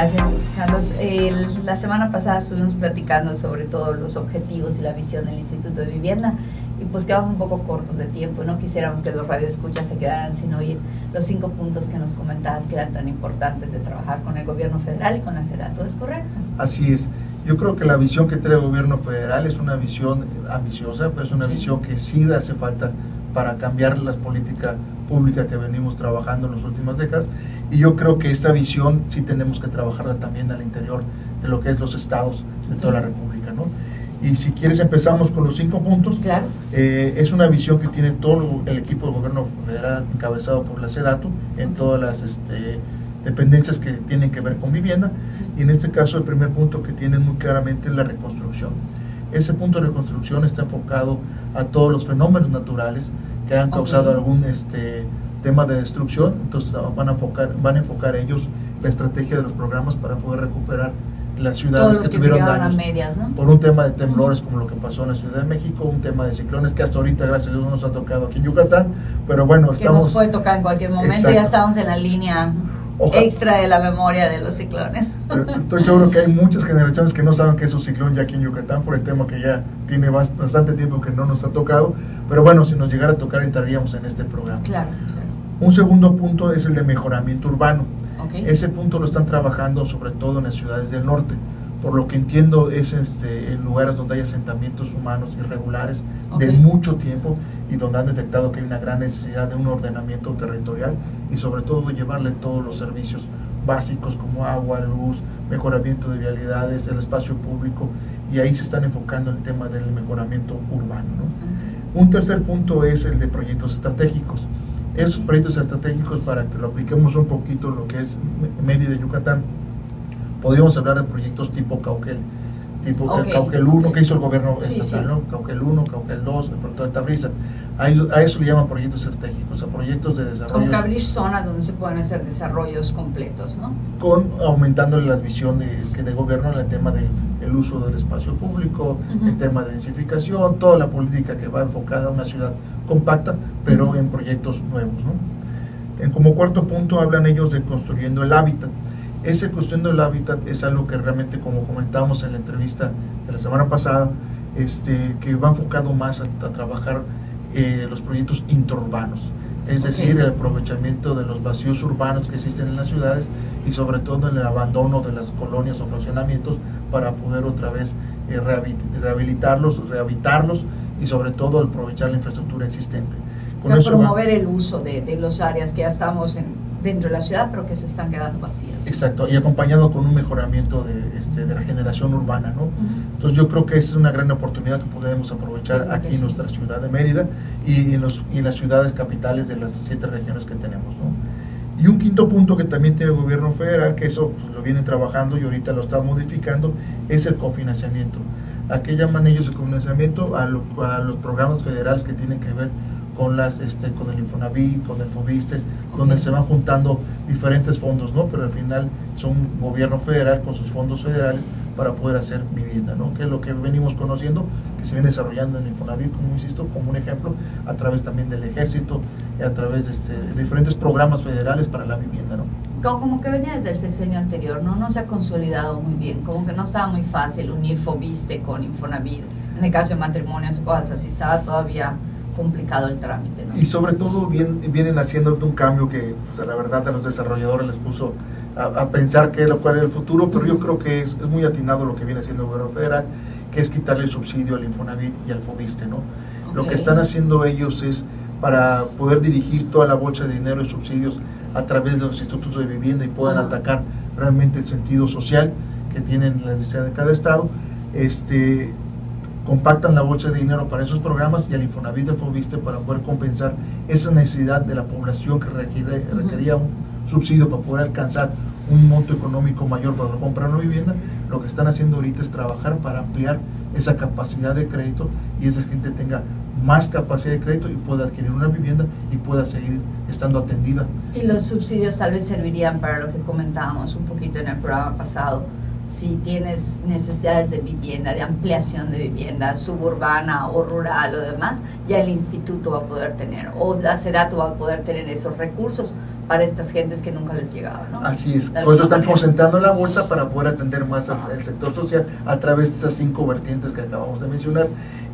Gracias, Carlos. la semana pasada estuvimos platicando sobre todos los objetivos y la visión del Instituto de Vivienda y pues quedamos un poco cortos de tiempo. No quisiéramos que los radioescuchas se quedaran sin oír los cinco puntos que nos comentabas que eran tan importantes de trabajar con el gobierno federal y con la ¿Todo ¿Es correcto? Así es. Yo creo que la visión que trae el gobierno federal es una visión ambiciosa, pero es una visión que sí hace falta para cambiar las políticas públicas que venimos trabajando en las últimas décadas. Y yo creo que esta visión sí tenemos que trabajarla también al interior de lo que es los estados de toda la República. ¿no? Y si quieres empezamos con los cinco puntos. Claro. Eh, es una visión que tiene todo el equipo del gobierno federal encabezado por la SEDATU en todas las este, dependencias que tienen que ver con vivienda. Y en este caso el primer punto que tienen muy claramente es la reconstrucción. Ese punto de reconstrucción está enfocado a todos los fenómenos naturales que han causado algún este, tema de destrucción, entonces van a, enfocar, van a enfocar ellos la estrategia de los programas para poder recuperar las ciudades que, tuvieron daños. medias, ¿no? por un tema de temblores como lo que pasó en la Ciudad de México, un tema de ciclones que hasta ahorita gracias a Dios no nos ha tocado aquí en Yucatán, pero bueno, estamos... Que nos puede tocar en cualquier momento, ya estamos en la línea extra de la memoria de los ciclones. Estoy seguro que hay muchas generaciones que no saben que es un ciclón ya aquí en Yucatán por el tema que ya tiene bastante tiempo que no nos ha tocado, pero bueno, si nos llegara a tocar entraríamos en este programa. Claro. Un segundo punto es el de mejoramiento urbano. Ese punto lo están trabajando sobre todo en las ciudades del norte por lo que entiendo es este, en lugares donde hay asentamientos humanos irregulares de mucho tiempo y donde han detectado que hay una gran necesidad de un ordenamiento territorial y sobre todo llevarle todos los servicios básicos como agua, luz, mejoramiento de vialidades, el espacio público y ahí se están enfocando en el tema del mejoramiento urbano. Un tercer punto es el de proyectos estratégicos. Esos proyectos estratégicos, para que lo apliquemos un poquito en lo que es Mérida de Yucatán, podríamos hablar de proyectos tipo Cauquel, tipo Cauquel 1 que hizo el gobierno estatal, ¿no? Cauquel 1, Cauquel 2, el proyecto de Tabriza. A, eso le llaman proyectos estratégicos, a proyectos de desarrollo. Que abrir zonas donde se pueden hacer desarrollos completos, ¿no? Con aumentándole la visión de, de gobierno en el tema del el uso del espacio público, el tema de densificación, toda la política que va enfocada a una ciudad compacta, pero en proyectos nuevos, ¿no? En, como cuarto punto hablan ellos de construyendo el hábitat esa cuestión del hábitat es algo que realmente, como comentábamos en la entrevista de la semana pasada, este, que va enfocado más a, trabajar eh, los proyectos interurbanos, es decir, el aprovechamiento de los vacíos urbanos que existen en las ciudades y sobre todo en el abandono de las colonias o fraccionamientos para poder otra vez eh, rehabilitarlos, rehabilitarlos y sobre todo aprovechar la infraestructura existente. Con promover el uso de, de las áreas que ya estamos en, dentro de la ciudad, pero que se están quedando vacías. Exacto, y acompañado con un mejoramiento de, este, de la generación urbana, ¿no? Entonces yo creo que es una gran oportunidad que podemos aprovechar aquí en nuestra ciudad de Mérida y en, los, y en las ciudades capitales de las siete regiones que tenemos, ¿no? Y un quinto punto que también tiene el gobierno federal, que eso pues, lo viene trabajando y ahorita lo está modificando, es el cofinanciamiento. ¿A qué llaman ellos el cofinanciamiento? A, a los programas federales que tienen que ver con las este con el Infonavit, con el Fobiste, donde se van juntando diferentes fondos, ¿no? Pero al final son gobierno federal con sus fondos federales para poder hacer vivienda, ¿no? Que es lo que venimos conociendo, que se viene desarrollando en el Infonavit, como insisto, como un ejemplo, a través también del ejército y a través de, este, diferentes programas federales para la vivienda, ¿no? Como que venía desde el sexenio anterior, ¿no? No se ha consolidado muy bien, como que no estaba muy fácil unir Fobiste con Infonavit, en el caso de matrimonios o cosas así, estaba todavía complicado el trámite. Y sobre todo vienen haciendo un cambio que pues, la verdad a los desarrolladores les puso a, pensar que lo cual es el futuro, pero yo creo que es, es, muy atinado lo que viene haciendo el gobierno federal, que es quitarle el subsidio al Infonavit y al Fobiste. ¿no? Lo que están haciendo ellos es para poder dirigir toda la bolsa de dinero y subsidios a través de los institutos de vivienda y puedan atacar realmente el sentido social que tienen las necesidades de cada estado. Este, compactan la bolsa de dinero para esos programas y al Infonavit del Fobiste para poder compensar esa necesidad de la población que requiere, requería un subsidio para poder alcanzar un monto económico mayor para comprar una vivienda, lo que están haciendo ahorita es trabajar para ampliar esa capacidad de crédito y esa gente tenga más capacidad de crédito y pueda adquirir una vivienda y pueda seguir estando atendida. Y los subsidios tal vez servirían para lo que comentábamos un poquito en el programa pasado, si tienes necesidades de vivienda, de ampliación de vivienda suburbana o rural o demás, ya el instituto va a poder tener, o la SEDATO va a poder tener esos recursos para estas gentes que nunca les llegaba. ¿no? Así es, por eso están concentrando la bolsa para poder atender más al, sector social a través de estas cinco vertientes que acabamos de mencionar.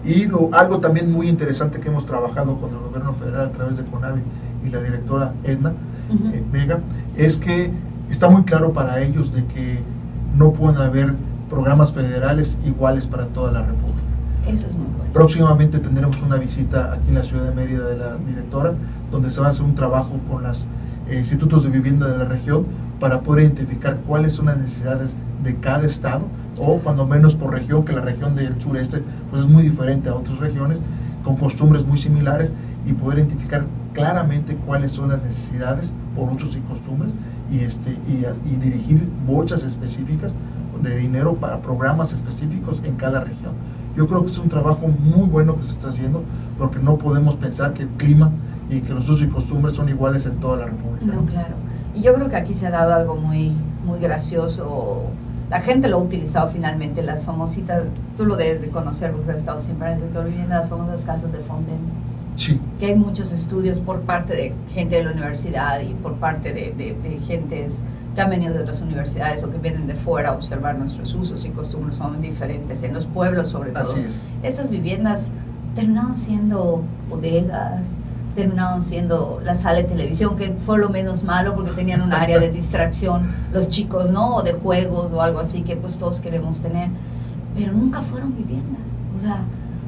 Y algo también muy interesante que hemos trabajado con el gobierno federal a través de CONAVI y la directora Edna eh, Vega es que está muy claro para ellos de que no pueden haber programas federales iguales para toda la República. Eso es muy bueno. Próximamente tendremos una visita aquí en la ciudad de Mérida de la directora, donde se va a hacer un trabajo con los eh, institutos de vivienda de la región para poder identificar cuáles son las necesidades de cada estado, o cuando menos por región, que la región del sureste pues es muy diferente a otras regiones, con costumbres muy similares, y poder identificar claramente cuáles son las necesidades por usos y costumbres y, este, y, dirigir bolsas específicas de dinero para programas específicos en cada región. Yo creo que es un trabajo muy bueno que se está haciendo porque no podemos pensar que el clima y que los usos y costumbres son iguales en toda la República. No, claro. Y yo creo que aquí se ha dado algo muy, muy gracioso. La gente lo ha utilizado finalmente, las famositas, tú lo debes de conocer porque has estado siempre en el sector vivienda, las famosas casas de Fonden. Sí. Que hay muchos estudios por parte de gente de la universidad y por parte de, de, de gentes que han venido de las universidades o que vienen de fuera a observar nuestros usos y costumbres son diferentes, en los pueblos sobre todo. Así es. Estas viviendas terminaron siendo bodegas, terminaron siendo la sala de televisión, que fue lo menos malo porque tenían un área de distracción los chicos, ¿no? O de juegos o algo así que pues todos queremos tener, pero nunca fueron viviendas. O sea,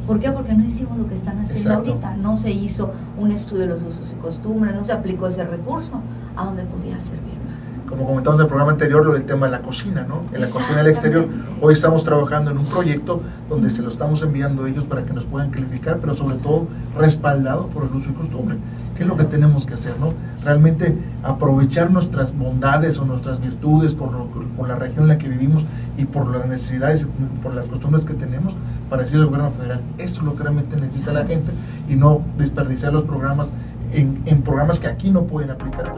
¿por qué? Porque no hicimos lo que están haciendo ahorita. No se hizo un estudio de los usos y costumbres, no se aplicó ese recurso a donde podía servir como comentamos en el programa anterior, lo del tema de la cocina, ¿no? En la cocina del exterior, hoy estamos trabajando en un proyecto donde se lo estamos enviando a ellos para que nos puedan calificar, pero sobre todo respaldado por el uso y costumbre. ¿Qué es lo que tenemos que hacer, no? Realmente aprovechar nuestras bondades o nuestras virtudes por, por la región en la que vivimos y por las necesidades, por las costumbres que tenemos para decirle al gobierno federal, esto es lo que realmente necesita la gente y no desperdiciar los programas en, en programas que aquí no pueden aplicar.